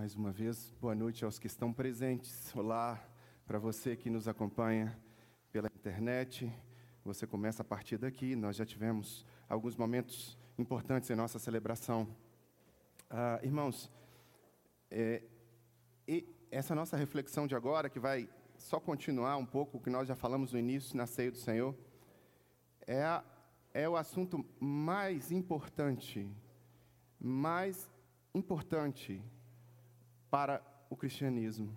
Mais uma vez, boa noite aos que estão presentes. Olá para você que nos acompanha pela internet. Você começa a partir daqui. Nós já tivemos alguns momentos importantes em nossa celebração. Ah, irmãos, é, essa nossa reflexão de agora, que vai só continuar um pouco o que nós já falamos no início, na ceia do Senhor, é, a, é o assunto mais importante, mais importante para o cristianismo,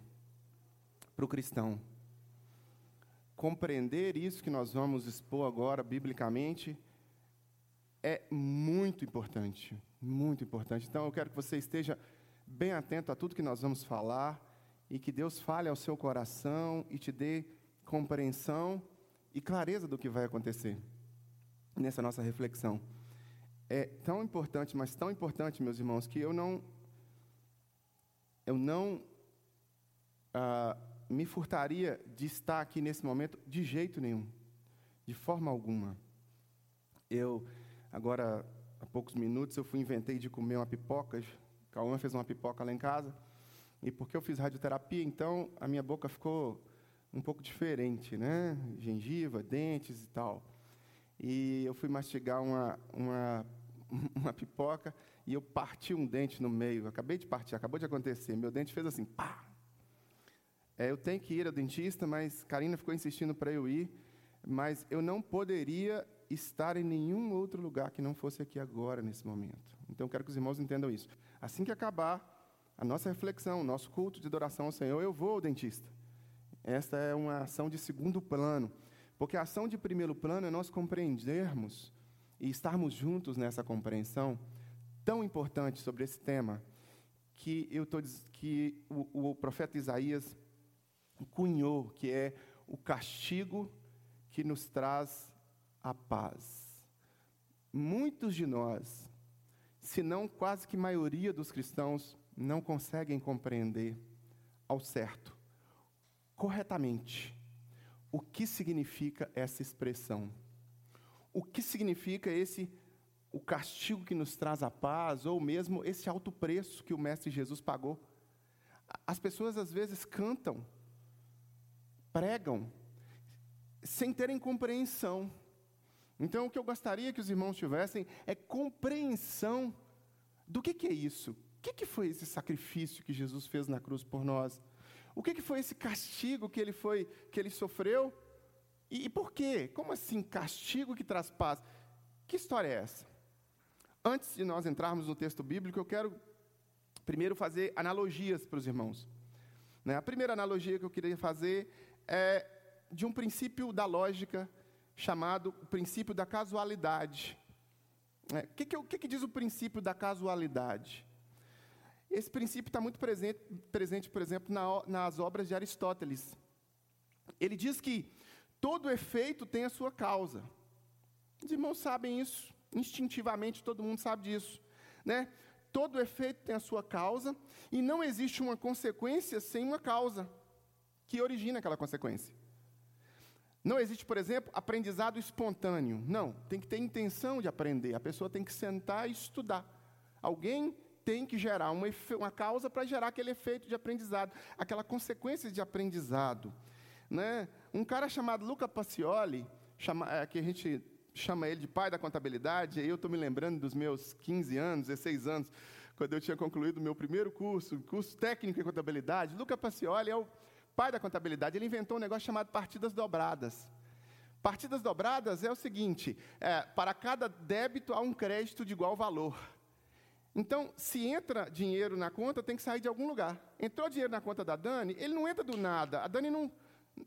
para o cristão. Compreender isso que nós vamos expor agora, biblicamente, é muito importante, muito importante. Então, eu quero que você esteja bem atento a tudo que nós vamos falar e que Deus fale ao seu coração e te dê compreensão e clareza do que vai acontecer nessa nossa reflexão. É tão importante, mas tão importante, meus irmãos, que eu não eu não ah, me furtaria de estar aqui nesse momento de jeito nenhum, de forma alguma. Eu, agora, há poucos minutos, eu fui inventei de comer uma pipoca. Cauã fez uma pipoca lá em casa. E porque eu fiz radioterapia, então a minha boca ficou um pouco diferente, né? Gengiva, dentes e tal. E eu fui mastigar uma, uma, uma pipoca e eu parti um dente no meio. Acabei de partir, acabou de acontecer. Meu dente fez assim, pá! É, eu tenho que ir ao dentista, mas Karina ficou insistindo para eu ir. Mas eu não poderia estar em nenhum outro lugar que não fosse aqui agora, nesse momento. Então, quero que os irmãos entendam isso. Assim que acabar a nossa reflexão, o nosso culto de adoração ao Senhor, eu vou ao dentista. Esta é uma ação de segundo plano. Porque a ação de primeiro plano é nós compreendermos e estarmos juntos nessa compreensão tão importante sobre esse tema que eu tô, que o, o profeta Isaías cunhou, que é o castigo que nos traz a paz. Muitos de nós, se não quase que maioria dos cristãos, não conseguem compreender ao certo, corretamente, o que significa essa expressão. O que significa esse o castigo que nos traz a paz, ou mesmo esse alto preço que o Mestre Jesus pagou. As pessoas às vezes cantam, pregam, sem terem compreensão. Então, o que eu gostaria que os irmãos tivessem é compreensão do que, que é isso. O que, que foi esse sacrifício que Jesus fez na cruz por nós? O que, que foi esse castigo que ele, foi, que ele sofreu? E, e por quê? Como assim castigo que traz paz? Que história é essa? Antes de nós entrarmos no texto bíblico, eu quero primeiro fazer analogias para os irmãos. Né? A primeira analogia que eu queria fazer é de um princípio da lógica chamado princípio da casualidade. O é, que, que, diz o princípio da casualidade? Esse princípio está muito presente, presente, por exemplo, na, nas obras de Aristóteles. Ele diz que todo efeito tem a sua causa. Os irmãos sabem isso. Instintivamente todo mundo sabe disso, né? Todo efeito tem a sua causa e não existe uma consequência sem uma causa que origina aquela consequência. Não existe, por exemplo, aprendizado espontâneo. Não, tem que ter intenção de aprender. A pessoa tem que sentar e estudar. Alguém tem que gerar uma, uma causa para gerar aquele efeito de aprendizado, aquela consequência de aprendizado. Né? Um cara chamado Luca Pacioli, chama, é, que a gente chama ele de pai da contabilidade, e eu estou me lembrando dos meus 15 anos, 16 anos, quando eu tinha concluído o meu primeiro curso, curso técnico em contabilidade. Luca Pacioli é o pai da contabilidade, ele inventou um negócio chamado partidas dobradas. Partidas dobradas é o seguinte: é, para cada débito há um crédito de igual valor. Então, se entra dinheiro na conta, tem que sair de algum lugar. Entrou dinheiro na conta da Dani, ele não entra do nada. A Dani não.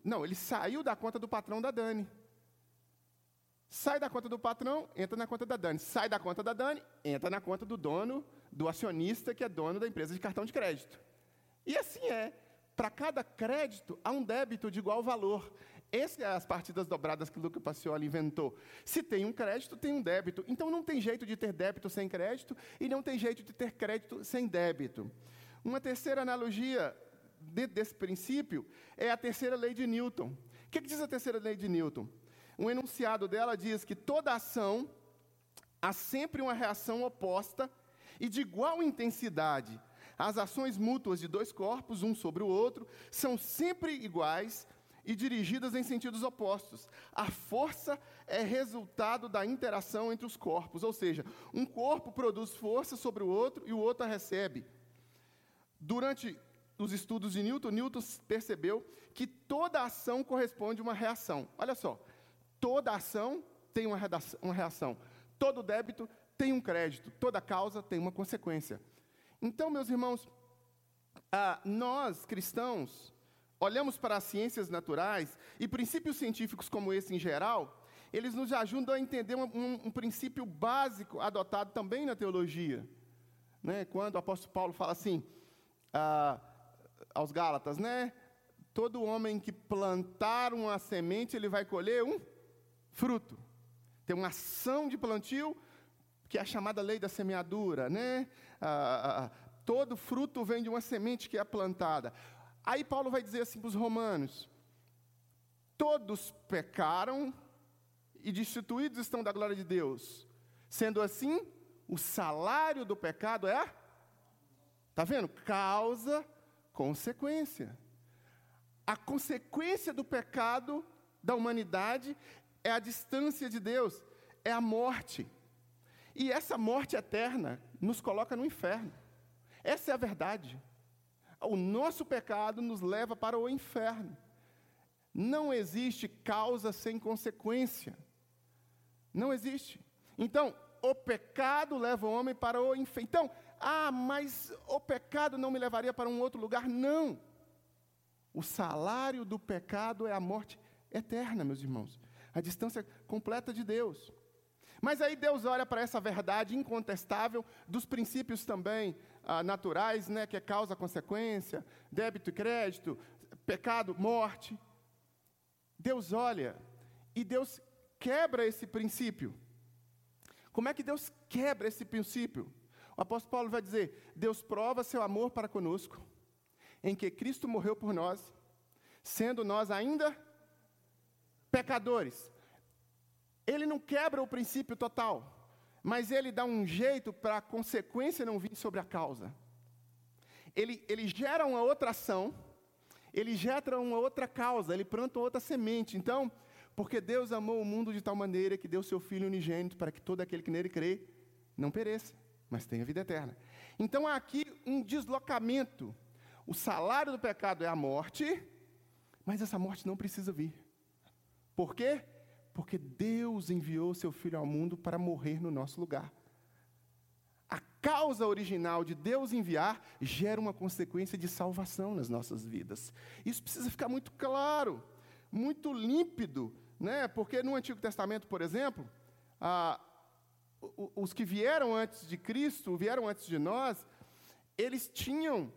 Não, ele saiu da conta do patrão da Dani. Sai da conta do patrão, entra na conta da Dani. Sai da conta da Dani, entra na conta do dono, do acionista que é dono da empresa de cartão de crédito. E assim é. Para cada crédito, há um débito de igual valor. Essas são as partidas dobradas que o Luca Pacioli inventou. Se tem um crédito, tem um débito. Então não tem jeito de ter débito sem crédito e não tem jeito de ter crédito sem débito. Uma terceira analogia desse princípio é a terceira lei de Newton. O que, que diz a terceira lei de Newton? Um enunciado dela diz que toda ação há sempre uma reação oposta e de igual intensidade As ações mútuas de dois corpos, um sobre o outro, são sempre iguais e dirigidas em sentidos opostos. A força é resultado da interação entre os corpos, ou seja, um corpo produz força sobre o outro e o outro a recebe. Durante os estudos de Newton, Newton percebeu que toda ação corresponde a uma reação. Olha só, toda ação tem uma reação, todo débito tem um crédito, toda causa tem uma consequência. Então, meus irmãos, ah, nós cristãos olhamos para as ciências naturais e princípios científicos como esse em geral, eles nos ajudam a entender um, um, um princípio básico adotado também na teologia. Né? Quando o apóstolo Paulo fala assim ah, aos Gálatas, né? Todo homem que plantar uma semente, ele vai colher um fruto. Tem uma ação de plantio, que é a chamada lei da semeadura, né? Ah, todo fruto vem de uma semente que é plantada. Aí Paulo vai dizer assim para os romanos: todos pecaram e destituídos estão da glória de Deus. Sendo assim, o salário do pecado é Está vendo? Causa, consequência. A consequência do pecado da humanidade é a distância de Deus, é a morte. E essa morte eterna nos coloca no inferno. Essa é a verdade. O nosso pecado nos leva para o inferno. Não existe causa sem consequência. Não existe. Então, o pecado leva o homem para o inferno. Então, ah, mas o pecado não me levaria para um outro lugar? Não. O salário do pecado é a morte eterna, meus irmãos. A distância completa de Deus. Mas aí Deus olha para essa verdade incontestável dos princípios também ah, naturais, né, que é causa consequência, débito e crédito, pecado, morte. Deus olha e Deus quebra esse princípio. Como é que Deus quebra esse princípio? O apóstolo Paulo vai dizer: Deus prova seu amor para conosco, em que Cristo morreu por nós, sendo nós ainda pecadores. Ele não quebra o princípio total, mas ele dá um jeito para a consequência não vir sobre a causa. Ele, ele gera uma outra ação, ele gera uma outra causa, ele planta outra semente. Então, porque Deus amou o mundo de tal maneira que deu seu Filho unigênito para que todo aquele que nele crê não pereça, mas tenha vida eterna. Então há aqui um deslocamento. O salário do pecado é a morte, mas essa morte não precisa vir. Por quê? Porque Deus enviou seu Filho ao mundo para morrer no nosso lugar. A causa original de Deus enviar gera uma consequência de salvação nas nossas vidas. Isso precisa ficar muito claro, muito límpido, né? Porque no Antigo Testamento, por exemplo, os que vieram antes de Cristo, vieram antes de nós, eles tinham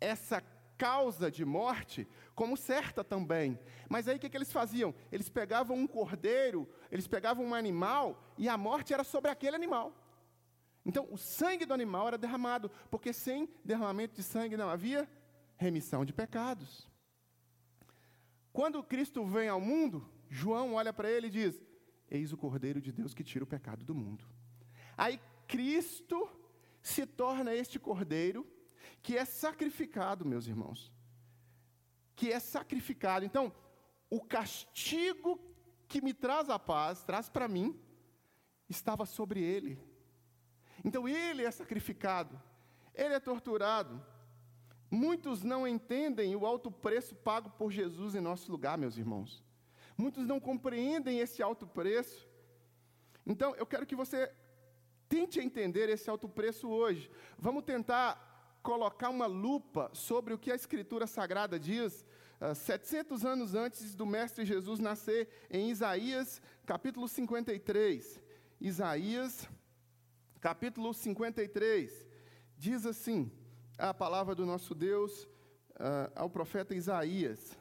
essa causa de morte como certa também. Mas aí o que, que eles faziam? Eles pegavam um cordeiro, eles pegavam um animal e a morte era sobre aquele animal. Então o sangue do animal era derramado, porque sem derramamento de sangue não havia remissão de pecados. Quando Cristo vem ao mundo, João olha para ele e diz: Eis o cordeiro de Deus que tira o pecado do mundo. Aí Cristo se torna este cordeiro que é sacrificado, meus irmãos. Que é sacrificado. Então, o castigo que me traz a paz, traz para mim, estava sobre ele. Então, ele é sacrificado, ele é torturado. Muitos não entendem o alto preço pago por Jesus em nosso lugar, meus irmãos. Muitos não compreendem esse alto preço. Então, eu quero que você tente entender esse alto preço hoje. Vamos tentar colocar uma lupa sobre o que a Escritura Sagrada diz, uh, ah, 700 anos antes do Mestre Jesus nascer, em Isaías, capítulo 53. Isaías, capítulo 53, diz assim: a palavra do nosso Deus uh, ao profeta Isaías.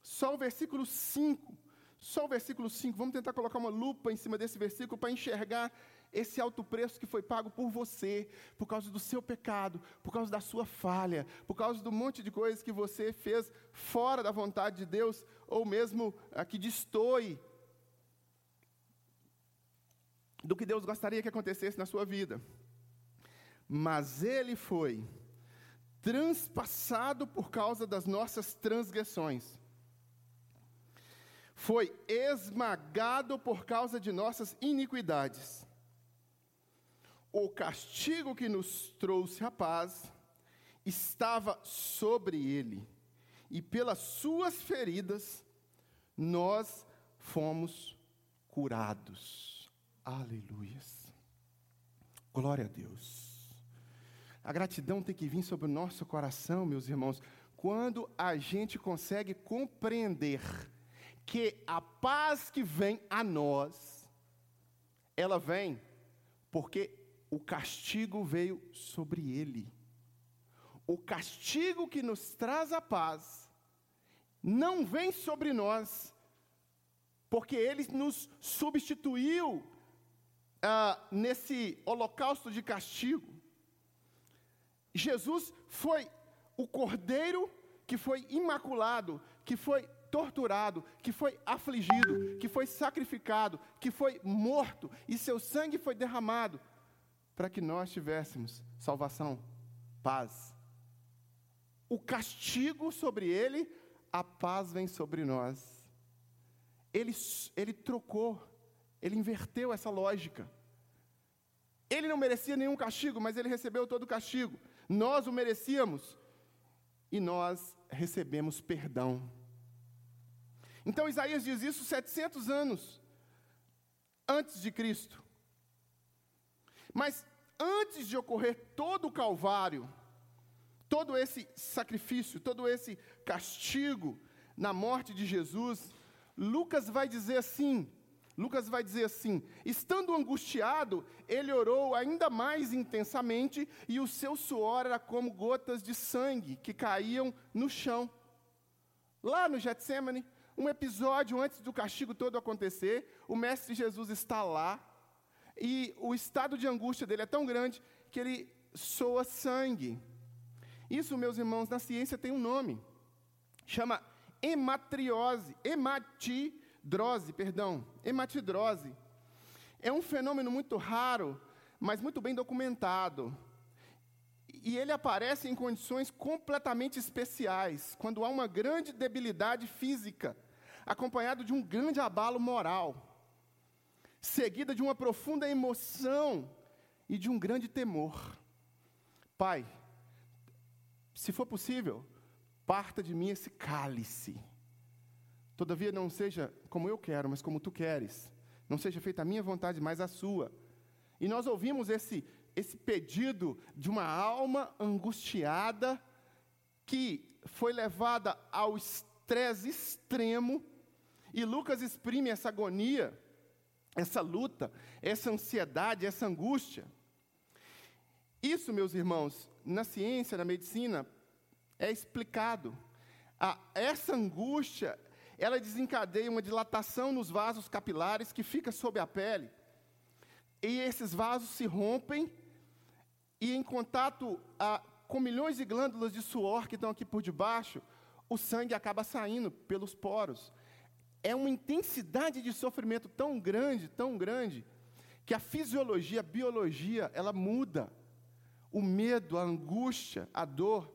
Só o versículo 5, só o versículo 5, vamos tentar colocar uma lupa em cima desse versículo para enxergar esse alto preço que foi pago por você, por causa do seu pecado, por causa da sua falha, por causa do monte de coisas que você fez fora da vontade de Deus, ou mesmo a que destoie do que Deus gostaria que acontecesse na sua vida. Mas Ele foi transpassado por causa das nossas transgressões, foi esmagado por causa de nossas iniquidades. O castigo que nos trouxe a paz estava sobre ele, e pelas suas feridas nós fomos curados. Aleluias. Glória a Deus. A gratidão tem que vir sobre o nosso coração, meus irmãos, quando a gente consegue compreender que a paz que vem a nós, ela vem porque o castigo veio sobre ele. O castigo que nos traz a paz não vem sobre nós, porque ele nos substituiu ah, nesse holocausto de castigo. Jesus foi o cordeiro que foi imaculado, que foi torturado, que foi afligido, que foi sacrificado, que foi morto, e seu sangue foi derramado para que nós tivéssemos salvação, paz. O castigo sobre ele, a paz vem sobre nós. Ele, ele trocou, ele inverteu essa lógica. Ele não merecia nenhum castigo, mas ele recebeu todo o castigo. Nós o merecíamos e nós recebemos perdão. Então Isaías diz isso 700 anos antes de Cristo. Mas antes de ocorrer todo o Calvário, todo esse sacrifício, todo esse castigo na morte de Jesus, Lucas vai dizer assim: Lucas vai dizer assim: estando angustiado, ele orou ainda mais intensamente, e o seu suor era como gotas de sangue que caíam no chão. Lá no Getsemane, um episódio antes do castigo todo acontecer, o Mestre Jesus está lá e o estado de angústia dele é tão grande que ele soa sangue. Isso, meus irmãos, na ciência tem um nome. Chama hematriose, hematidrose, perdão, hematidrose. É um fenômeno muito raro, mas muito bem documentado. E ele aparece em condições completamente especiais, quando há uma grande debilidade física acompanhado de um grande abalo moral, seguida de uma profunda emoção e de um grande temor. Pai, se for possível, parta de mim esse cálice. Todavia não seja como eu quero, mas como tu queres. Não seja feita a minha vontade, mas a sua. E nós ouvimos esse, esse pedido de uma alma angustiada que foi levada ao estresse extremo e Lucas exprime essa agonia, essa luta, essa ansiedade, essa angústia. Isso, meus irmãos, na ciência, na medicina, é explicado. Ah, essa angústia, ela desencadeia uma dilatação nos vasos capilares que fica sob a pele. E esses vasos se rompem e em contato ah, com milhões de glândulas de suor que estão aqui por debaixo, o sangue acaba saindo pelos poros é uma intensidade de sofrimento tão grande, tão grande, que a fisiologia, a biologia, ela muda. O medo, a angústia, a dor.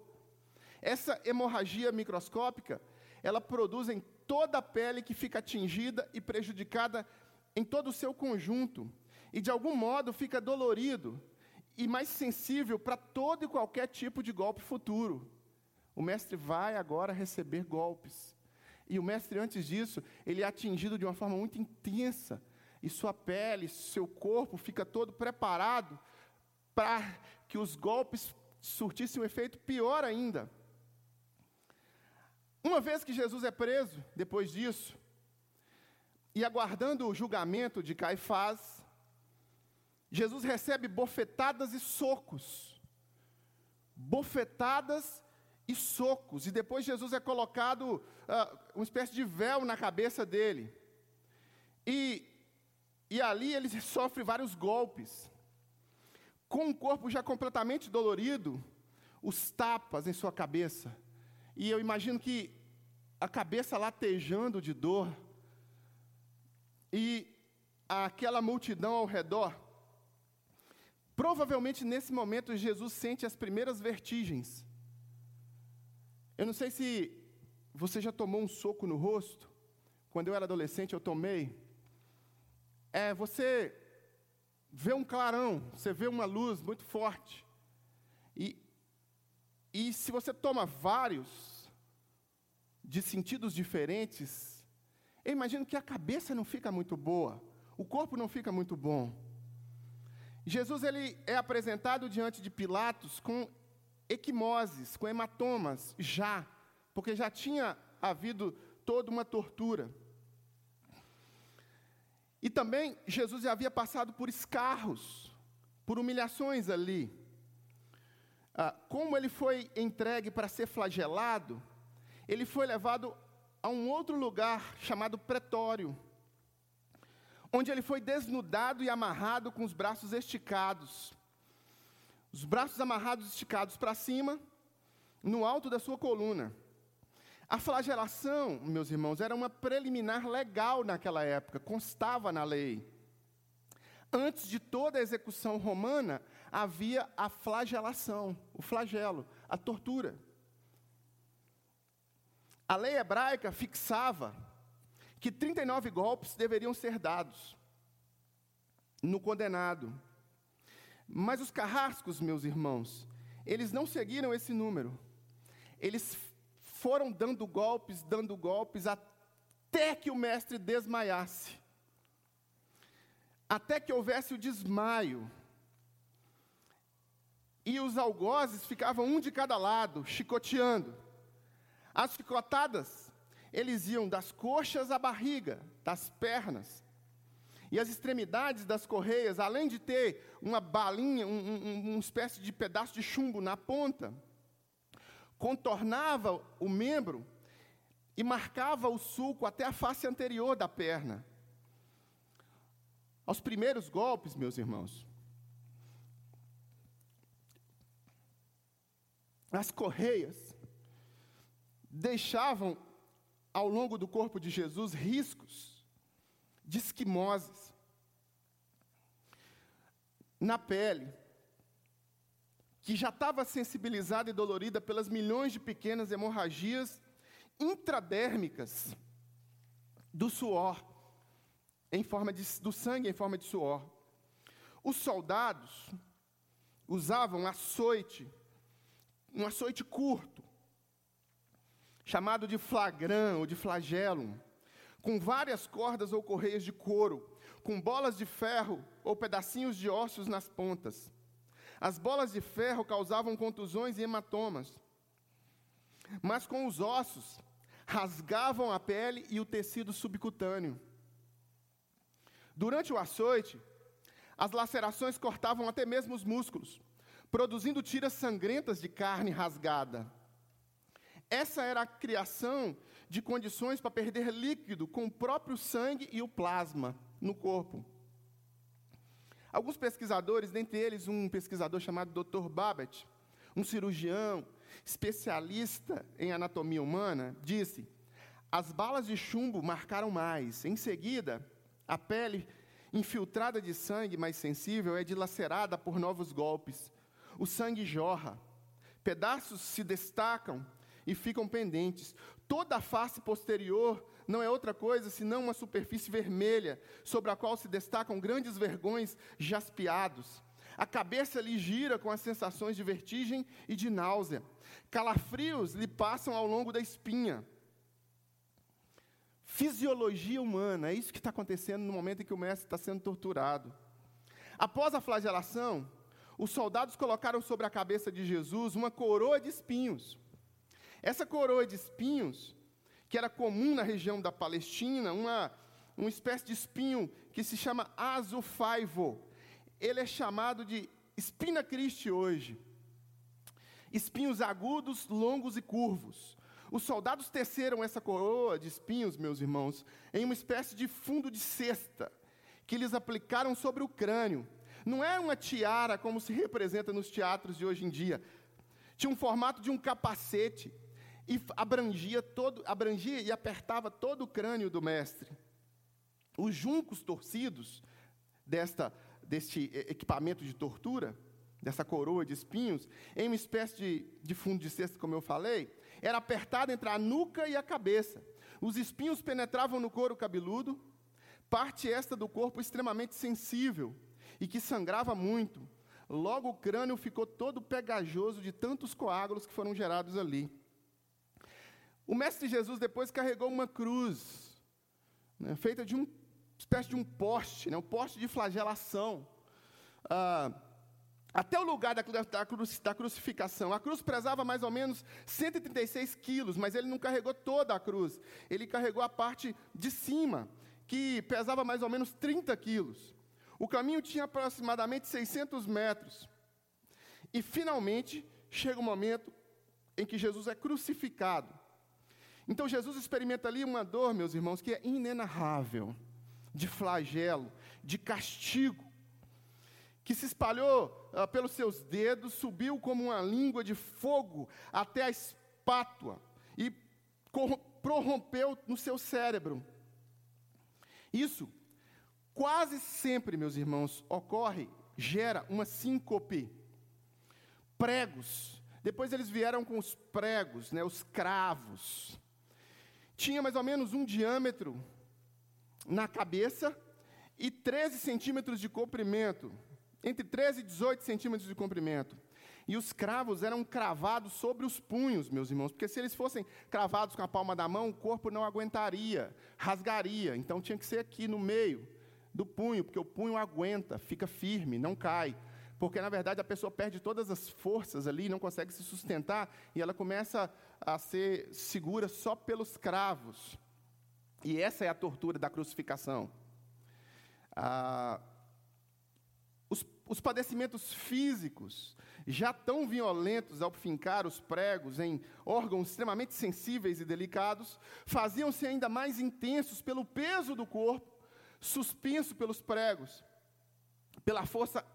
Essa hemorragia microscópica, ela produz em toda a pele que fica atingida e prejudicada em todo o seu conjunto. E de algum modo fica dolorido e mais sensível para todo e qualquer tipo de golpe futuro. O mestre vai agora receber golpes. E o mestre, antes disso, ele é atingido de uma forma muito intensa. E sua pele, seu corpo fica todo preparado para que os golpes surtissem um efeito pior ainda. Uma vez que Jesus é preso, depois disso, e aguardando o julgamento de Caifás, Jesus recebe bofetadas e socos. Bofetadas e socos. E depois Jesus é colocado uh, uma espécie de véu na cabeça dele. E, e ali ele sofre vários golpes. Com o corpo já completamente dolorido, os tapas em sua cabeça. E eu imagino que a cabeça latejando de dor. E aquela multidão ao redor. Provavelmente nesse momento Jesus sente as primeiras vertigens Eu não sei se você já tomou um soco no rosto. Quando eu era adolescente, eu tomei. É, você vê um clarão, você vê uma luz muito forte. E, e se você toma vários, de sentidos diferentes, eu imagino que a cabeça não fica muito boa, o corpo não fica muito bom. Jesus ele é apresentado diante de Pilatos com equimoses, com hematomas, já, porque já tinha havido toda uma tortura. E também Jesus já havia passado por escarros, por humilhações ali. Ah, como ele foi entregue para ser flagelado, ele foi levado a um outro lugar chamado pretório, onde ele foi desnudado e amarrado com os braços esticados. Os braços amarrados esticados para cima, no alto da sua coluna. A flagelação, meus irmãos, era uma preliminar legal naquela época, constava na lei. Antes de toda a execução romana, havia a flagelação, o flagelo, a tortura. A lei hebraica fixava que 39 golpes deveriam ser dados no condenado. Mas os carrascos, meus irmãos, eles não seguiram esse número. Eles foram dando golpes, dando golpes, até que o mestre desmaiasse. Até que houvesse o desmaio. E os algozes ficavam um de cada lado, chicoteando. As chicotadas, eles iam das coxas à barriga, das pernas. E as extremidades das correias, além de ter uma balinha, um, um, uma espécie de pedaço de chumbo na ponta, contornava o membro e marcava o sulco até a face anterior da perna. Aos primeiros golpes, meus irmãos, as correias deixavam ao longo do corpo de Jesus riscos de esquimoses na pele, que já estava sensibilizada e dolorida pelas milhões de pequenas hemorragias intradérmicas do suor, em forma de, do sangue em forma de suor. Os soldados usavam açoite, um açoite curto, chamado de flagrão ou de flagelo, com várias cordas ou correias de couro, com bolas de ferro ou pedacinhos de ossos nas pontas. As bolas de ferro causavam contusões e hematomas. Mas com os ossos, rasgavam a pele e o tecido subcutâneo. Durante o açoite, as lacerações cortavam até mesmo os músculos, produzindo tiras sangrentas de carne rasgada. Essa era a criação de condições para perder líquido com o próprio sangue e o plasma no corpo. Alguns pesquisadores, dentre eles um pesquisador chamado Dr. Babbitt, um cirurgião especialista em anatomia humana, disse: as balas de chumbo marcaram mais. Em seguida, a pele infiltrada de sangue mais sensível é dilacerada por novos golpes. O sangue jorra. Pedaços se destacam e ficam pendentes. Toda a face posterior não é outra coisa senão uma superfície vermelha, sobre a qual se destacam grandes vergões jaspeados. A cabeça lhe gira com as sensações de vertigem e de náusea. Calafrios lhe passam ao longo da espinha. Fisiologia humana, é isso que está acontecendo no momento em que o mestre está sendo torturado. Após a flagelação, os soldados colocaram sobre a cabeça de Jesus uma coroa de espinhos. Essa coroa de espinhos que era comum na região da Palestina, uma, uma espécie de espinho que se chama azufaivo. Ele é chamado de espina Christi hoje. Espinhos agudos, longos e curvos. Os soldados teceram essa coroa de espinhos, meus irmãos, em uma espécie de fundo de cesta, que eles aplicaram sobre o crânio. Não é uma tiara como se representa nos teatros de hoje em dia. Tinha um formato de um capacete e abrangia todo, abrangia e apertava todo o crânio do mestre. Os juncos torcidos desta, deste equipamento de tortura dessa coroa de espinhos, em uma espécie de, de fundo de cesto, como eu falei, era apertado entre a nuca e a cabeça. Os espinhos penetravam no couro cabeludo, parte esta do corpo extremamente sensível e que sangrava muito. Logo o crânio ficou todo pegajoso de tantos coágulos que foram gerados ali. O Mestre Jesus depois carregou uma cruz, né, feita de uma espécie de um poste, né, um poste de flagelação. Ah, até o lugar da, da, da, crucificação. A cruz pesava mais ou menos 136 quilos, mas ele não carregou toda a cruz. Ele carregou a parte de cima, que pesava mais ou menos 30 quilos. O caminho tinha aproximadamente 600 metros. E finalmente chega o momento em que Jesus é crucificado. Então Jesus experimenta ali uma dor, meus irmãos, que é inenarrável, de flagelo, de castigo que se espalhou uh, pelos seus dedos, subiu como uma língua de fogo até a espátua e prorrompeu no seu cérebro. Isso quase sempre, meus irmãos, ocorre, gera uma síncope. Pregos. Depois eles vieram com os pregos, né, os cravos. Tinha mais ou menos um diâmetro na cabeça e 13 centímetros de comprimento entre 13 e 18 centímetros de comprimento. E os cravos eram cravados sobre os punhos, meus irmãos, porque se eles fossem cravados com a palma da mão, o corpo não aguentaria, rasgaria. Então tinha que ser aqui no meio do punho, porque o punho aguenta, fica firme, não cai. Porque na verdade a pessoa perde todas as forças ali, não consegue se sustentar e ela começa a ser segura só pelos cravos. E essa é a tortura da crucificação. Ah, os, os padecimentos físicos, já tão violentos ao fincar os pregos em órgãos extremamente sensíveis e delicados, faziam-se ainda mais intensos pelo peso do corpo, suspenso pelos pregos, pela força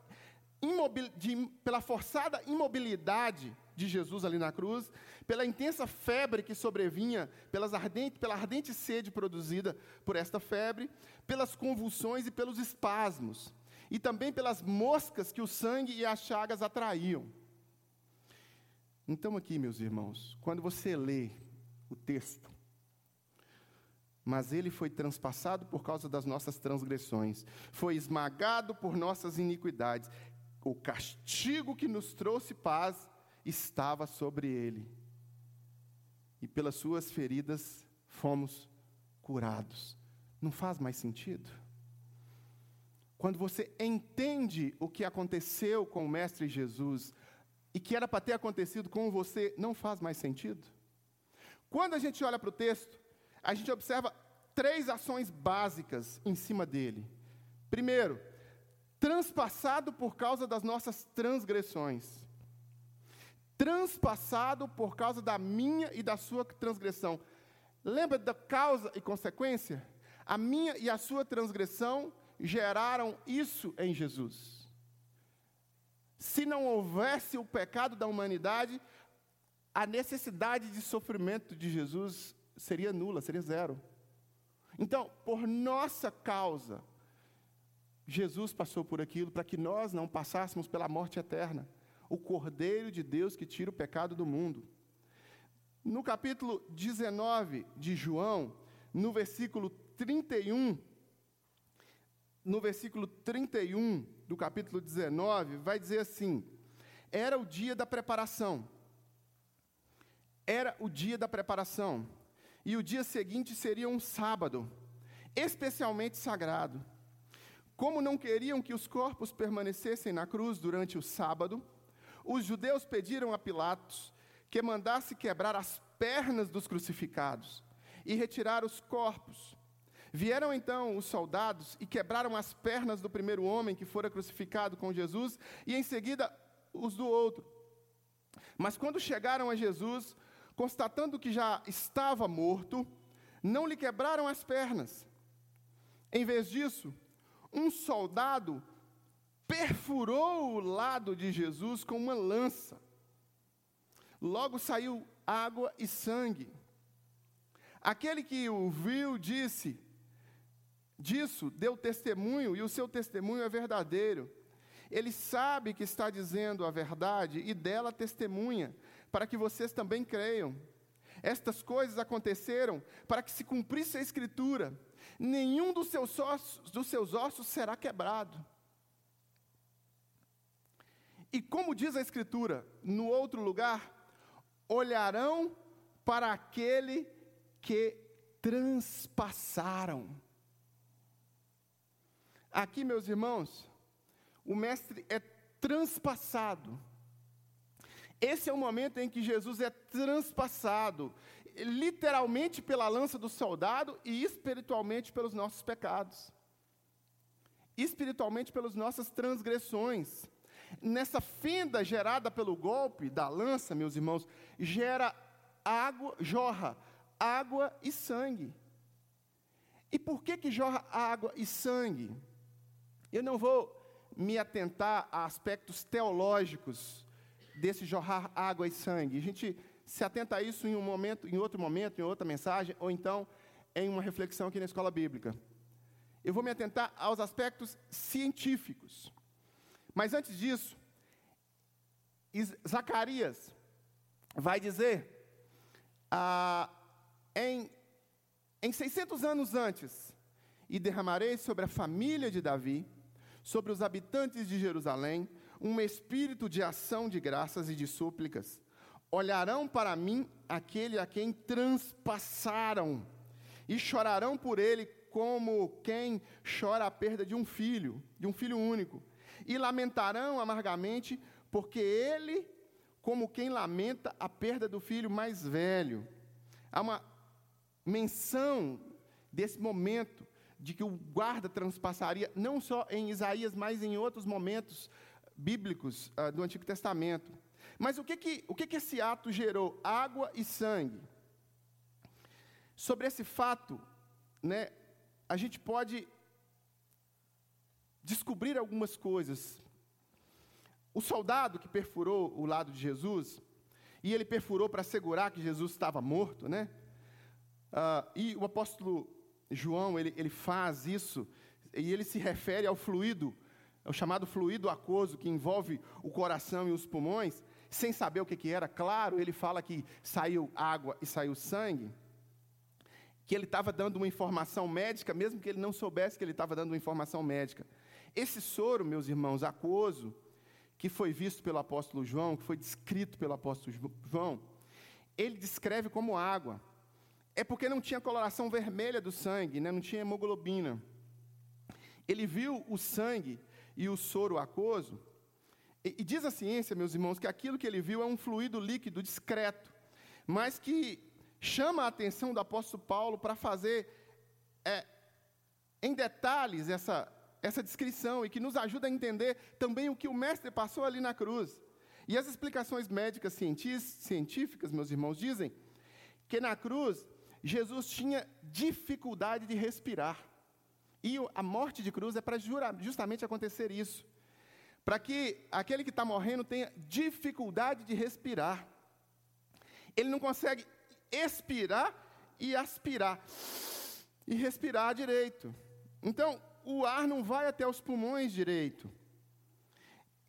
imobil, de, pela forçada imobilidade de Jesus ali na cruz, pela intensa febre que sobrevinha, pelas ardente, pela ardente sede produzida por esta febre, pelas convulsões e pelos espasmos e também pelas moscas que o sangue e as chagas atraíam. Então, aqui, meus irmãos, quando você lê o texto, mas ele foi transpassado por causa das nossas transgressões, foi esmagado por nossas iniquidades. O castigo que nos trouxe paz estava sobre ele, e pelas suas feridas fomos curados. Não faz mais sentido? Quando você entende o que aconteceu com o Mestre Jesus e que era para ter acontecido com você, não faz mais sentido? Quando a gente olha para o texto, a gente observa três ações básicas em cima dele. Primeiro, transpassado por causa das nossas transgressões. Transpassado por causa da minha e da sua transgressão. Lembra da causa e consequência? A minha e a sua transgressão geraram isso em Jesus. Se não houvesse o pecado da humanidade, a necessidade de sofrimento de Jesus seria nula, seria zero. Então, por nossa causa, Jesus passou por aquilo para que nós não passássemos pela morte eterna. O Cordeiro de Deus que tira o pecado do mundo. No capítulo 19 de João, no versículo 31, no versículo 31 do capítulo 19, vai dizer assim: Era o dia da preparação. Era o dia da preparação. E o dia seguinte seria um sábado, especialmente sagrado. Como não queriam que os corpos permanecessem na cruz durante o sábado, os judeus pediram a Pilatos que mandasse quebrar as pernas dos crucificados e retirar os corpos Vieram então os soldados e quebraram as pernas do primeiro homem que fora crucificado com Jesus, e em seguida os do outro. Mas quando chegaram a Jesus, constatando que já estava morto, não lhe quebraram as pernas. Em vez disso, um soldado perfurou o lado de Jesus com uma lança. Logo saiu água e sangue. Aquele que o viu disse: disso deu testemunho e o seu testemunho é verdadeiro. Ele sabe que está dizendo a verdade e dela testemunha, para que vocês também creiam. Estas coisas aconteceram para que se cumprisse a Escritura: nenhum dos seus ossos, dos seus ossos será quebrado. E como diz a Escritura, no outro lugar, olharão para aquele que transpassaram. Aqui, meus irmãos, o Mestre é transpassado. Esse é o momento em que Jesus é transpassado, literalmente pela lança do soldado e espiritualmente pelos nossos pecados, espiritualmente pelas nossas transgressões. Nessa fenda gerada pelo golpe da lança, meus irmãos, gera água, jorra água e sangue. E por que que jorra água e sangue? Eu não vou me atentar a aspectos teológicos desse jorrar água e sangue. A gente se atenta a isso em um momento, em outro momento, em outra mensagem, ou então em uma reflexão aqui na escola bíblica. Eu vou me atentar aos aspectos científicos. Mas antes disso, Zacarias vai dizer, ah, em, em 600 anos antes, e derramarei sobre a família de Davi, sobre os habitantes de Jerusalém, um espírito de ação de graças e de súplicas. Olharão para mim aquele a quem transpassaram, e chorarão por ele como quem chora a perda de um filho, de um filho único, e lamentarão amargamente, porque ele, como quem lamenta a perda do filho mais velho. Há uma menção desse momento de que o guarda transpassaria, não só em Isaías, mas em outros momentos bíblicos uh, do Antigo Testamento. Mas o que que, o que que esse ato gerou? Água e sangue. Sobre esse fato, né, a gente pode descobrir algumas coisas. O soldado que perfurou o lado de Jesus, e ele perfurou para assegurar que Jesus estava morto, né? Uh, e o apóstolo João, ele, ele faz isso, e ele se refere ao fluido, ao chamado fluido aquoso, que envolve o coração e os pulmões, sem saber o que, que era. Claro, ele fala que saiu água e saiu sangue, que ele estava dando uma informação médica, mesmo que ele não soubesse que ele estava dando uma informação médica. Esse soro, meus irmãos, aquoso, que foi visto pelo apóstolo João, que foi descrito pelo apóstolo João, ele descreve como água é porque não tinha coloração vermelha do sangue, né? não tinha hemoglobina. Ele viu o sangue e o soro aquoso, e, e diz a ciência, meus irmãos, que aquilo que ele viu é um fluido líquido discreto, mas que chama a atenção do apóstolo Paulo para fazer é, em detalhes essa, essa descrição e que nos ajuda a entender também o que o mestre passou ali na cruz. E as explicações médicas científicas, meus irmãos, dizem que na cruz Jesus tinha dificuldade de respirar. E a morte de cruz é para justamente acontecer isso. Para que aquele que está morrendo tenha dificuldade de respirar. Ele não consegue expirar e aspirar. E respirar direito. Então, o ar não vai até os pulmões direito.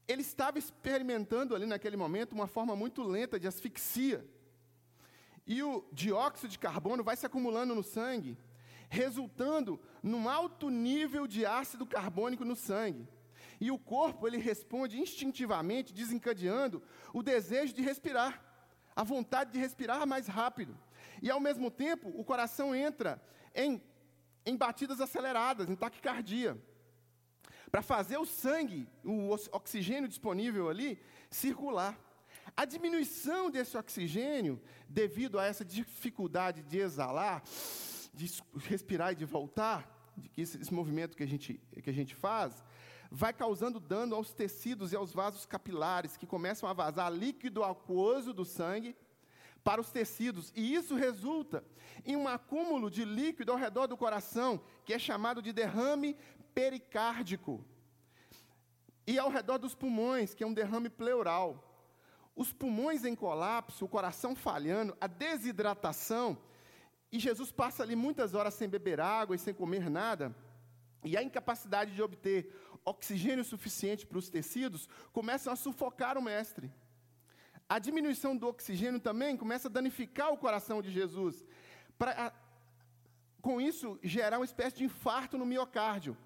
Ele estava experimentando ali naquele momento uma forma muito lenta de asfixia. E o dióxido de carbono vai se acumulando no sangue, resultando num alto nível de ácido carbônico no sangue. E o corpo ele responde instintivamente, desencadeando o desejo de respirar, a vontade de respirar mais rápido. E ao mesmo tempo, o coração entra em, em batidas aceleradas, em taquicardia, para fazer o sangue, o oxigênio disponível ali, circular. A diminuição desse oxigênio, devido a essa dificuldade de exalar, de respirar e de voltar, de que esse, esse movimento que a, gente, que a gente faz, vai causando dano aos tecidos e aos vasos capilares, que começam a vazar líquido aquoso do sangue para os tecidos, e isso resulta em um acúmulo de líquido ao redor do coração, que é chamado de derrame pericárdico, e ao redor dos pulmões, que é um derrame pleural. Os pulmões em colapso, o coração falhando, a desidratação, e Jesus passa ali muitas horas sem beber água e sem comer nada, e a incapacidade de obter oxigênio suficiente para os tecidos, começam a sufocar o mestre. A diminuição do oxigênio também começa a danificar o coração de Jesus. Para, com isso, gerar uma espécie de infarto no miocárdio.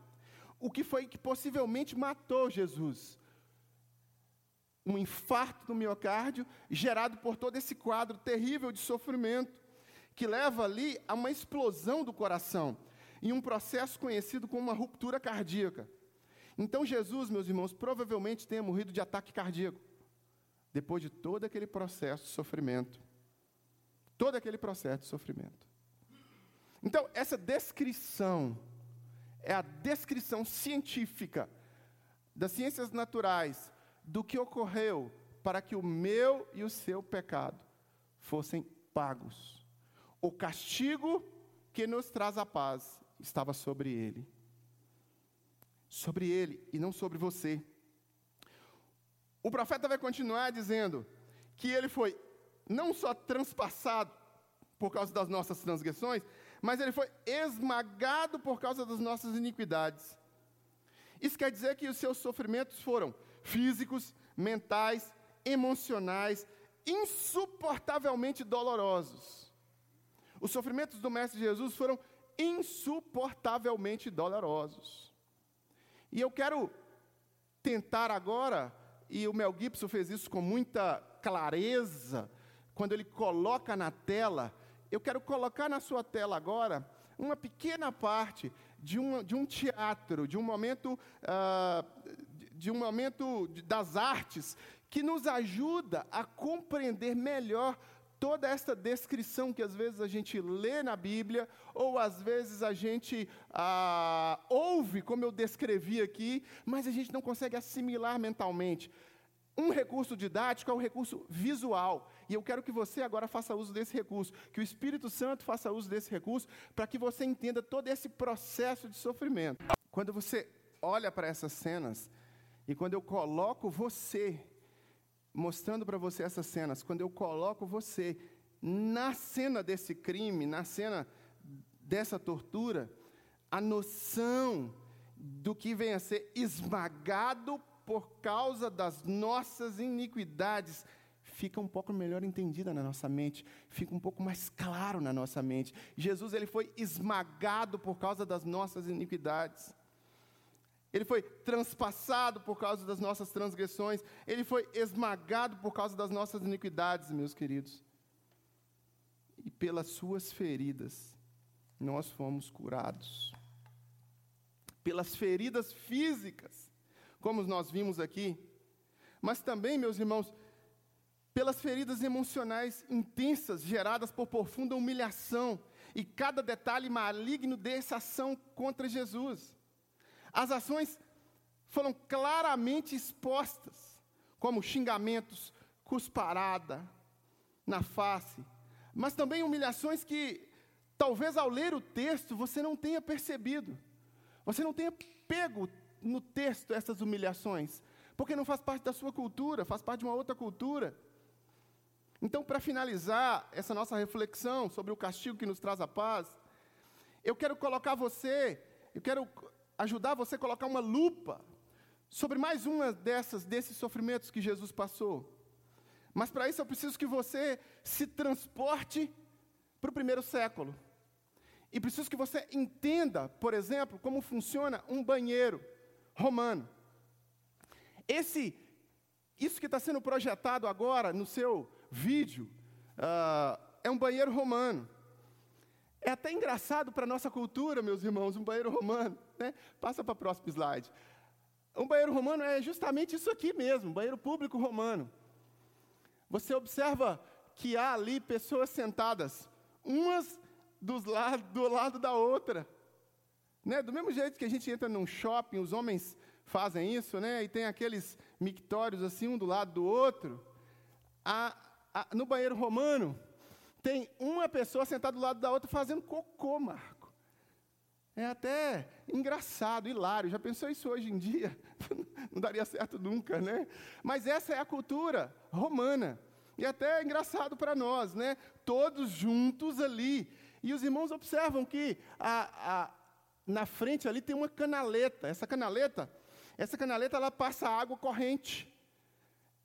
O que foi que possivelmente matou Jesus. Um infarto no miocárdio, gerado por todo esse quadro terrível de sofrimento, que leva ali a uma explosão do coração, em um processo conhecido como uma ruptura cardíaca. Então, Jesus, meus irmãos, provavelmente tenha morrido de ataque cardíaco depois de todo aquele processo de sofrimento. Todo aquele processo de sofrimento. Então, essa descrição é a descrição científica das ciências naturais do que ocorreu para que o meu e o seu pecado fossem pagos. O castigo que nos traz a paz estava sobre ele. Sobre ele e não sobre você. O profeta vai continuar dizendo que ele foi não só transpassado por causa das nossas transgressões, mas ele foi esmagado por causa das nossas iniquidades. Isso quer dizer que os seus sofrimentos foram físicos, mentais, emocionais, insuportavelmente dolorosos. Os sofrimentos do Mestre Jesus foram insuportavelmente dolorosos. E eu quero tentar agora e o Mel Gibson fez isso com muita clareza, quando ele coloca na tela. Eu quero colocar na sua tela agora uma pequena parte de um, de um teatro, de um momento, uh, de um momento das artes, que nos ajuda a compreender melhor toda essa descrição que às vezes a gente lê na Bíblia, ou às vezes a gente ah, ouve, como eu descrevi aqui, mas a gente não consegue assimilar mentalmente. Um recurso didático é o recurso visual. E eu quero que você agora faça uso desse recurso, que o Espírito Santo faça uso desse recurso, para que você entenda todo esse processo de sofrimento. Quando você olha para essas cenas, e quando eu coloco você mostrando para você essas cenas, quando eu coloco você na cena desse crime, na cena dessa tortura, a noção do que vem a ser esmagado por causa das nossas iniquidades fica um pouco melhor entendida na nossa mente, fica um pouco mais claro na nossa mente. Jesus ele foi esmagado por causa das nossas iniquidades. Ele foi transpassado por causa das nossas transgressões. Ele foi esmagado por causa das nossas iniquidades, meus queridos. E pelas suas feridas, nós fomos curados. Pelas feridas físicas, como nós vimos aqui. Mas também, meus irmãos, pelas feridas emocionais intensas geradas por profunda humilhação e cada detalhe maligno dessa ação contra Jesus. As ações foram claramente expostas, como xingamentos, cusparada na face, mas também humilhações que talvez ao ler o texto você não tenha percebido, você não tenha pego no texto essas humilhações, porque não faz parte da sua cultura, faz parte de uma outra cultura. Então, para finalizar essa nossa reflexão sobre o castigo que nos traz a paz, eu quero colocar você, eu quero ajudar você a colocar uma lupa sobre mais uma dessas, desses sofrimentos que Jesus passou. Mas para isso eu preciso que você se transporte para o primeiro século. E preciso que você entenda, por exemplo, como funciona um banheiro romano. Esse, isso que está sendo projetado agora no seu vídeo, uh, é um banheiro romano. É até engraçado para a nossa cultura, meus irmãos, um banheiro romano. Né? Passa para o próximo slide. Um banheiro romano é justamente isso aqui mesmo, um banheiro público romano. Você observa que há ali pessoas sentadas, umas dos lado, do lado da outra. Né? Do mesmo jeito que a gente entra num shopping, os homens fazem isso, né? E tem aqueles mictórios assim, um do lado do outro. No banheiro romano, tem uma pessoa sentada do lado da outra fazendo cocô, Marco. É até engraçado, hilário. Já pensou isso hoje em dia? Não daria certo nunca, né? Mas essa é a cultura romana. E até é engraçado para nós, né? Todos juntos ali. E os irmãos observam que a, a, na frente ali tem uma canaleta. Essa canaleta Essa canaleta ela passa água corrente.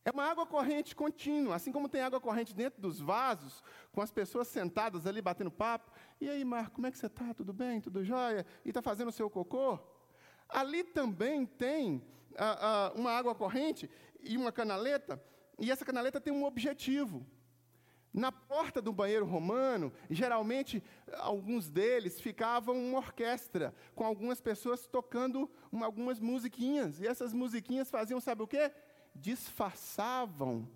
É uma água corrente contínua, assim como tem água corrente dentro dos vasos, com as pessoas sentadas ali batendo papo. E aí, Marco, como é que você está? Tudo bem? Tudo jóia? E está fazendo o seu cocô? Ali também tem ah, ah, uma água corrente e uma canaleta, e essa canaleta tem um objetivo. Na porta do banheiro romano, geralmente, alguns deles ficavam uma orquestra, com algumas pessoas tocando uma, algumas musiquinhas. E essas musiquinhas faziam, sabe o quê? Disfarçavam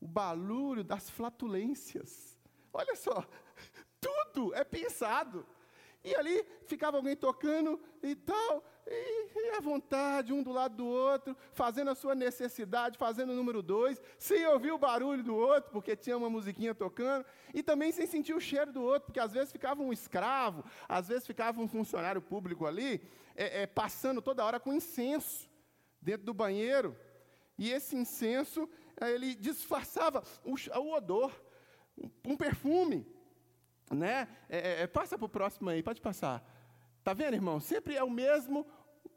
o barulho das flatulências. Olha só, tudo é pensado. E ali ficava alguém tocando e tal, e, e à vontade, um do lado do outro, fazendo a sua necessidade, fazendo o número dois, sem ouvir o barulho do outro, porque tinha uma musiquinha tocando, e também sem sentir o cheiro do outro, porque às vezes ficava um escravo, às vezes ficava um funcionário público ali, é, é, passando toda hora com incenso dentro do banheiro. E esse incenso, ele disfarçava o, o odor, um perfume. Né? É, é, passa para o próximo aí, pode passar. Tá vendo, irmão? Sempre é o mesmo,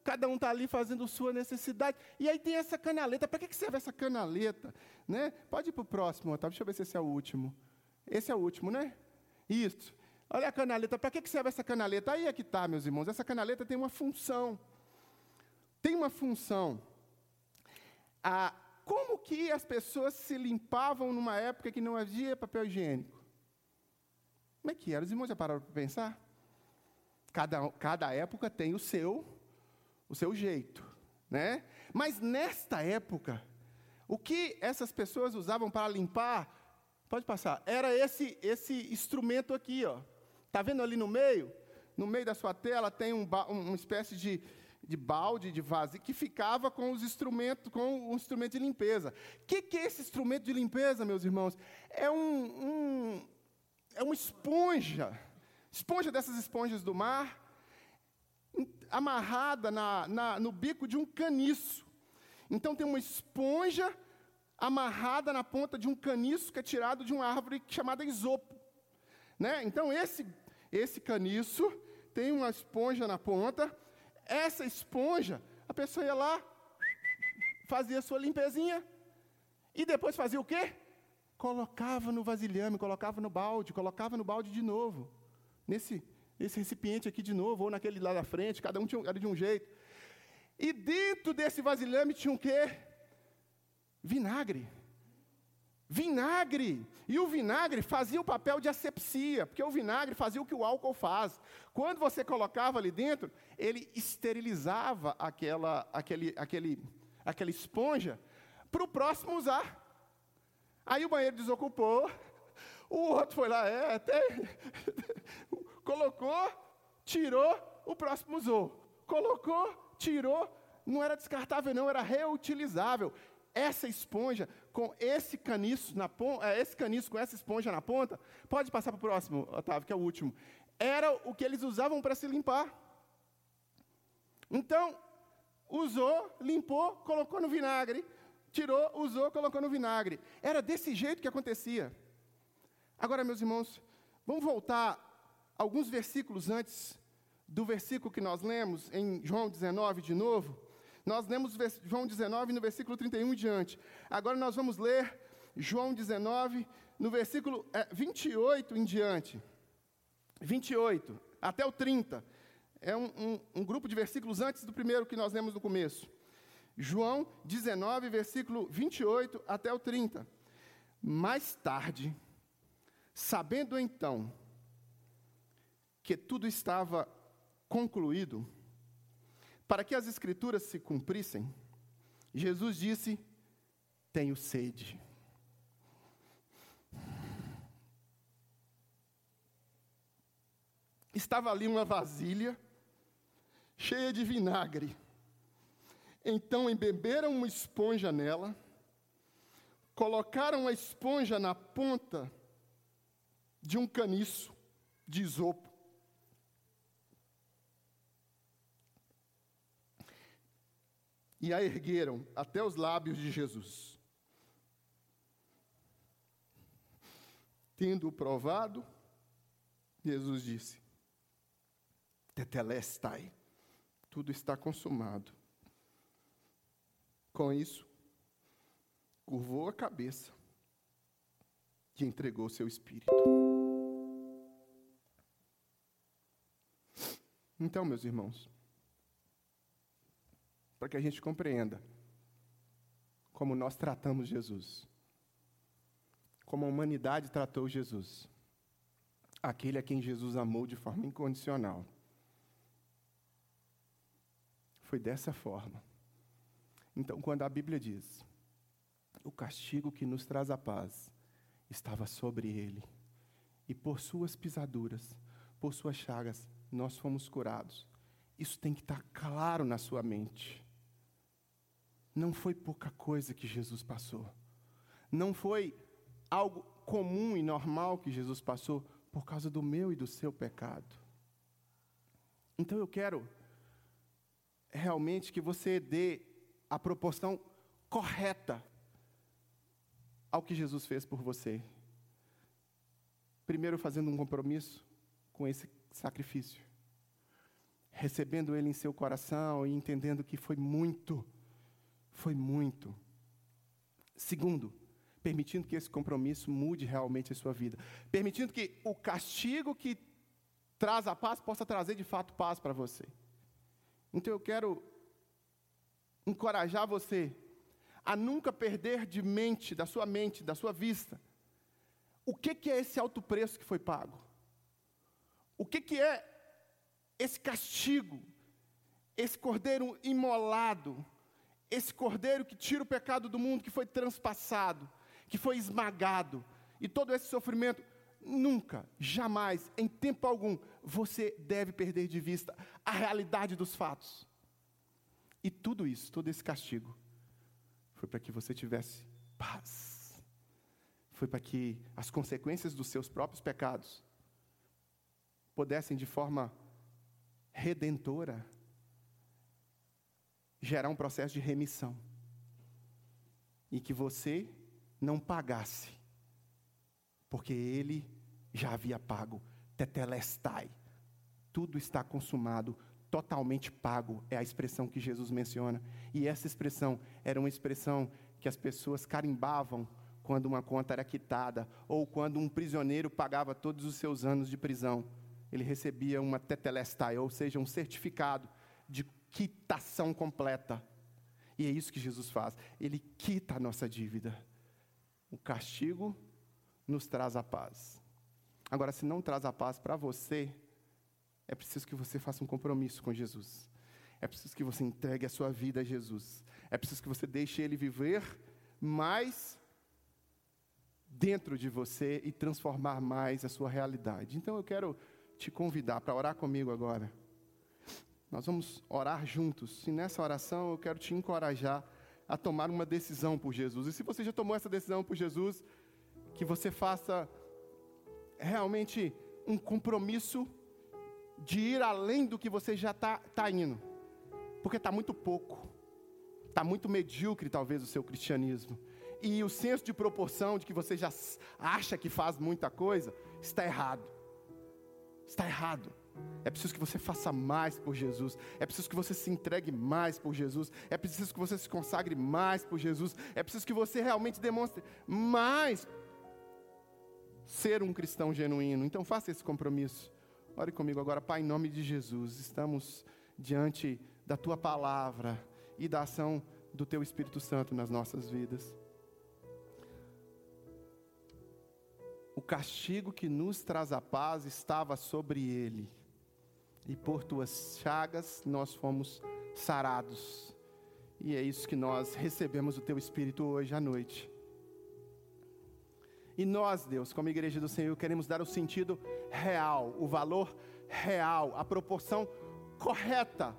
cada um está ali fazendo sua necessidade. E aí tem essa canaleta. Para que serve essa canaleta? Né? Pode ir para o próximo, Otávio. Deixa eu ver se esse é o último. Esse é o último, né? Isso. Olha a canaleta. Para que serve essa canaleta? Aí é que está, meus irmãos. Essa canaleta tem uma função. Tem uma função ah, como que as pessoas se limpavam numa época que não havia papel higiênico? Como é que era? Os irmãos já pararam para pensar? Cada, cada época tem o seu, o seu jeito, né? Mas nesta época, o que essas pessoas usavam para limpar, pode passar, era esse, esse instrumento aqui, ó. Tá vendo ali no meio? No meio da sua tela tem um, uma espécie de, de balde, de vaso, que ficava com os instrumentos, com o instrumento de limpeza. O que, que, é esse instrumento de limpeza, meus irmãos? É um, um, é uma esponja, esponja dessas esponjas do mar, amarrada na, na, no bico de um caniço. Então tem uma esponja amarrada na ponta de um caniço que é tirado de uma árvore chamada isopo. Né? Então esse, esse caniço tem uma esponja na ponta, essa esponja, a pessoa ia lá, fazia sua limpezinha, e depois fazia o quê? Colocava no vasilhame, colocava no balde, colocava no balde de novo, nesse, nesse recipiente aqui de novo, ou naquele lá da frente, cada um tinha, era de um jeito. E dentro desse vasilhame tinha o quê? Vinagre. Vinagre. E o vinagre fazia o papel de asepsia, porque o vinagre fazia o que o álcool faz. Quando você colocava ali dentro, ele esterilizava aquela, aquele, aquele, aquela esponja para o próximo usar. Aí o banheiro desocupou, o outro foi lá, é, até colocou, tirou, o próximo usou. Colocou, tirou, não era descartável, não, era reutilizável. Essa esponja com esse caniço na ponta, é, esse caniço com essa esponja na ponta, pode passar para o próximo, Otávio, que é o último. Era o que eles usavam para se limpar. Então, usou, limpou, colocou no vinagre, tirou, usou, colocou no vinagre. Era desse jeito que acontecia. Agora, meus irmãos, vamos voltar alguns versículos antes do versículo que nós lemos em João 19 de novo. Nós lemos João 19 no versículo 31 em diante. Agora nós vamos ler João 19 no versículo é, 28 em diante. 28 até o 30. É um, um, um grupo de versículos antes do primeiro que nós lemos no começo. João 19, versículo 28 até o 30. Mais tarde, sabendo então que tudo estava concluído, para que as escrituras se cumprissem, Jesus disse: Tenho sede. Estava ali uma vasilha cheia de vinagre. Então embeberam uma esponja nela, colocaram a esponja na ponta de um caniço de isopo e a ergueram até os lábios de Jesus. Tendo provado, Jesus disse: Tetelestai, tudo está consumado. Com isso, curvou a cabeça e entregou seu espírito. Então, meus irmãos, para que a gente compreenda como nós tratamos Jesus, como a humanidade tratou Jesus, aquele a quem Jesus amou de forma incondicional. Foi dessa forma. Então, quando a Bíblia diz: o castigo que nos traz a paz estava sobre ele, e por suas pisaduras, por suas chagas, nós fomos curados. Isso tem que estar claro na sua mente. Não foi pouca coisa que Jesus passou. Não foi algo comum e normal que Jesus passou por causa do meu e do seu pecado. Então eu quero realmente que você dê a proporção correta ao que Jesus fez por você. Primeiro, fazendo um compromisso com esse sacrifício, recebendo ele em seu coração e entendendo que foi muito, foi muito. Segundo, permitindo que esse compromisso mude realmente a sua vida, permitindo que o castigo que traz a paz possa trazer de fato paz para você. Então eu quero encorajar você a nunca perder de mente, da sua mente, da sua vista, o que, que é esse alto preço que foi pago? O que, que é esse castigo, esse cordeiro imolado, esse cordeiro que tira o pecado do mundo, que foi transpassado, que foi esmagado, e todo esse sofrimento, nunca, jamais, em tempo algum, você deve perder de vista a realidade dos fatos. E tudo isso, todo esse castigo, foi para que você tivesse paz. Foi para que as consequências dos seus próprios pecados pudessem, de forma redentora, gerar um processo de remissão. E que você não pagasse, porque ele já havia pago. Tetelestai. Tudo está consumado, totalmente pago, é a expressão que Jesus menciona. E essa expressão era uma expressão que as pessoas carimbavam quando uma conta era quitada, ou quando um prisioneiro pagava todos os seus anos de prisão. Ele recebia uma tetelestai, ou seja, um certificado quitação completa. E é isso que Jesus faz. Ele quita a nossa dívida. O castigo nos traz a paz. Agora, se não traz a paz para você, é preciso que você faça um compromisso com Jesus. É preciso que você entregue a sua vida a Jesus. É preciso que você deixe Ele viver mais dentro de você e transformar mais a sua realidade. Então eu quero te convidar para orar comigo agora. Nós vamos orar juntos. E nessa oração eu quero te encorajar a tomar uma decisão por Jesus. E se você já tomou essa decisão por Jesus, que você faça realmente um compromisso de ir além do que você já está tá indo. Porque está muito pouco. Está muito medíocre, talvez, o seu cristianismo. E o senso de proporção de que você já acha que faz muita coisa, está errado. Está errado. É preciso que você faça mais por Jesus. É preciso que você se entregue mais por Jesus. É preciso que você se consagre mais por Jesus. É preciso que você realmente demonstre mais ser um cristão genuíno. Então faça esse compromisso. Ore comigo agora, Pai, em nome de Jesus. Estamos diante da tua palavra e da ação do teu Espírito Santo nas nossas vidas. O castigo que nos traz a paz estava sobre ele, e por tuas chagas nós fomos sarados. E é isso que nós recebemos o teu Espírito hoje à noite. E nós, Deus, como igreja do Senhor, queremos dar o sentido real, o valor real, a proporção correta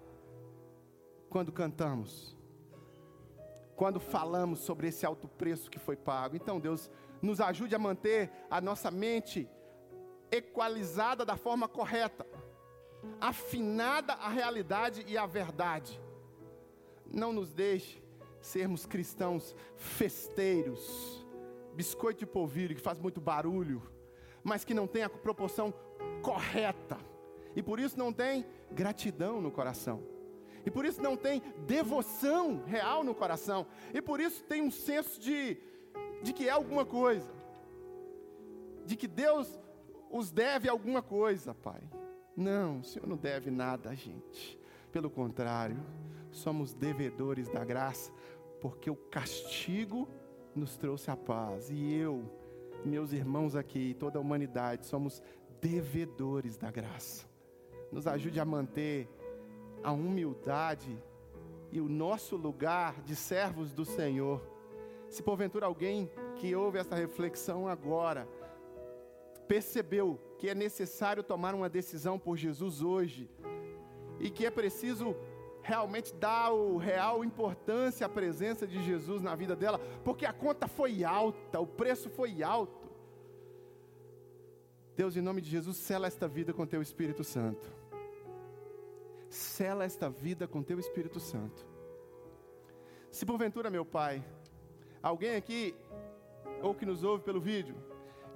quando cantamos, quando falamos sobre esse alto preço que foi pago. Então, Deus, nos ajude a manter a nossa mente equalizada da forma correta, afinada a realidade e a verdade. Não nos deixe sermos cristãos festeiros biscoito de polvilho que faz muito barulho, mas que não tem a proporção correta. E por isso não tem gratidão no coração. E por isso não tem devoção real no coração. E por isso tem um senso de, de que é alguma coisa. De que Deus os deve alguma coisa, Pai. Não, o Senhor não deve nada a gente. Pelo contrário, somos devedores da graça, porque o castigo nos trouxe a paz. E eu, meus irmãos aqui, toda a humanidade, somos devedores da graça. Nos ajude a manter a humildade e o nosso lugar de servos do Senhor. Se porventura alguém que ouve essa reflexão agora percebeu que é necessário tomar uma decisão por Jesus hoje e que é preciso realmente dar o real importância à presença de Jesus na vida dela, porque a conta foi alta, o preço foi alto. Deus, em nome de Jesus, sela esta vida com teu Espírito Santo. Sela esta vida com teu Espírito Santo. Se porventura, meu Pai, alguém aqui, ou que nos ouve pelo vídeo,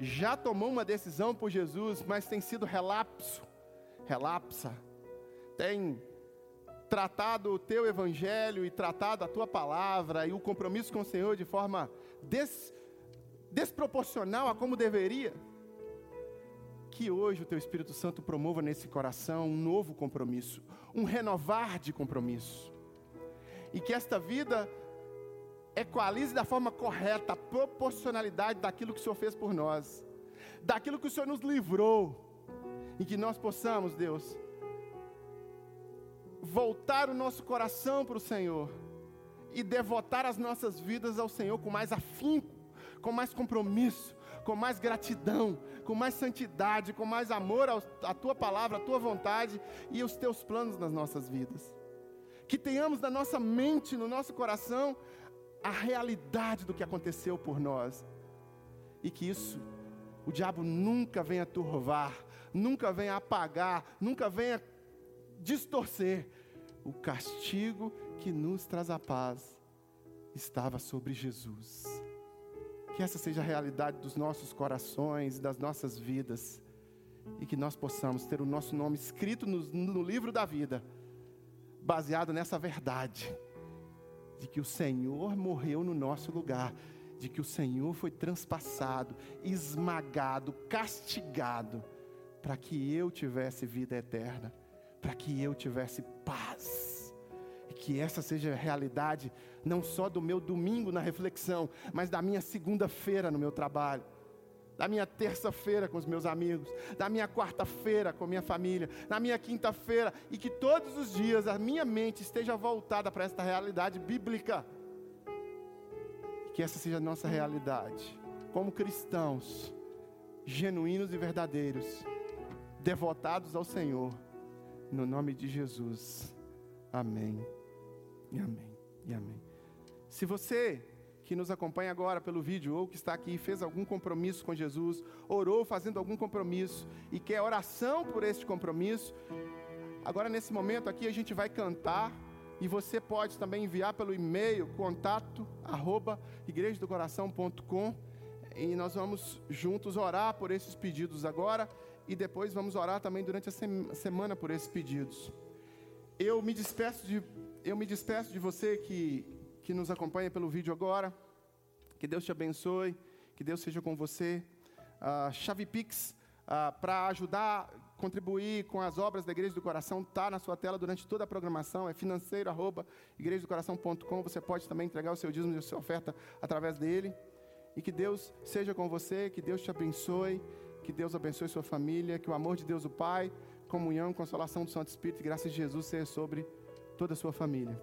já tomou uma decisão por Jesus, mas tem sido relapso, relapsa, tem tratado o teu evangelho e tratado a tua palavra e o compromisso com o Senhor de forma des, desproporcional a como deveria, que hoje o teu Espírito Santo promova nesse coração um novo compromisso, um renovar de compromisso, e que esta vida equalize da forma correta a proporcionalidade daquilo que o Senhor fez por nós, daquilo que o Senhor nos livrou, e que nós possamos, Deus, voltar o nosso coração para o Senhor e devotar as nossas vidas ao Senhor com mais afinco, com mais compromisso, com mais gratidão, com mais santidade, com mais amor à tua palavra, à tua vontade e os teus planos nas nossas vidas. Que tenhamos na nossa mente, no nosso coração, a realidade do que aconteceu por nós. E que isso, o diabo nunca venha turvar, nunca venha apagar, nunca venha distorcer. O castigo que nos traz a paz estava sobre Jesus. Que essa seja a realidade dos nossos corações, das nossas vidas, e que nós possamos ter o nosso nome escrito no, no livro da vida, baseado nessa verdade de que o Senhor morreu no nosso lugar, de que o Senhor foi transpassado, esmagado, castigado, para que eu tivesse vida eterna, para que eu tivesse paz. E que essa seja a realidade, não só do meu domingo na reflexão, mas da minha segunda-feira no meu trabalho da minha terça-feira com os meus amigos, da minha quarta-feira com a minha família, na minha quinta-feira, e que todos os dias a minha mente esteja voltada para esta realidade bíblica. Que essa seja a nossa realidade, como cristãos, genuínos e verdadeiros, devotados ao Senhor, no nome de Jesus. Amém. E amém. E amém. Se você que nos acompanha agora pelo vídeo ou que está aqui fez algum compromisso com Jesus, orou fazendo algum compromisso e quer oração por este compromisso, agora nesse momento aqui a gente vai cantar e você pode também enviar pelo e-mail contato arroba igrejadocoração.com e nós vamos juntos orar por esses pedidos agora e depois vamos orar também durante a semana por esses pedidos. Eu me despeço de eu me despeço de você que que nos acompanha pelo vídeo agora. Que Deus te abençoe, que Deus seja com você. Uh, chave Pix, uh, para ajudar, contribuir com as obras da Igreja do Coração, está na sua tela durante toda a programação, é financeiro, arroba, igrejadocoração.com. Você pode também entregar o seu dízimo e a sua oferta através dele. E que Deus seja com você, que Deus te abençoe, que Deus abençoe sua família, que o amor de Deus, o Pai, comunhão, consolação do Santo Espírito e graças de Jesus seja sobre toda a sua família.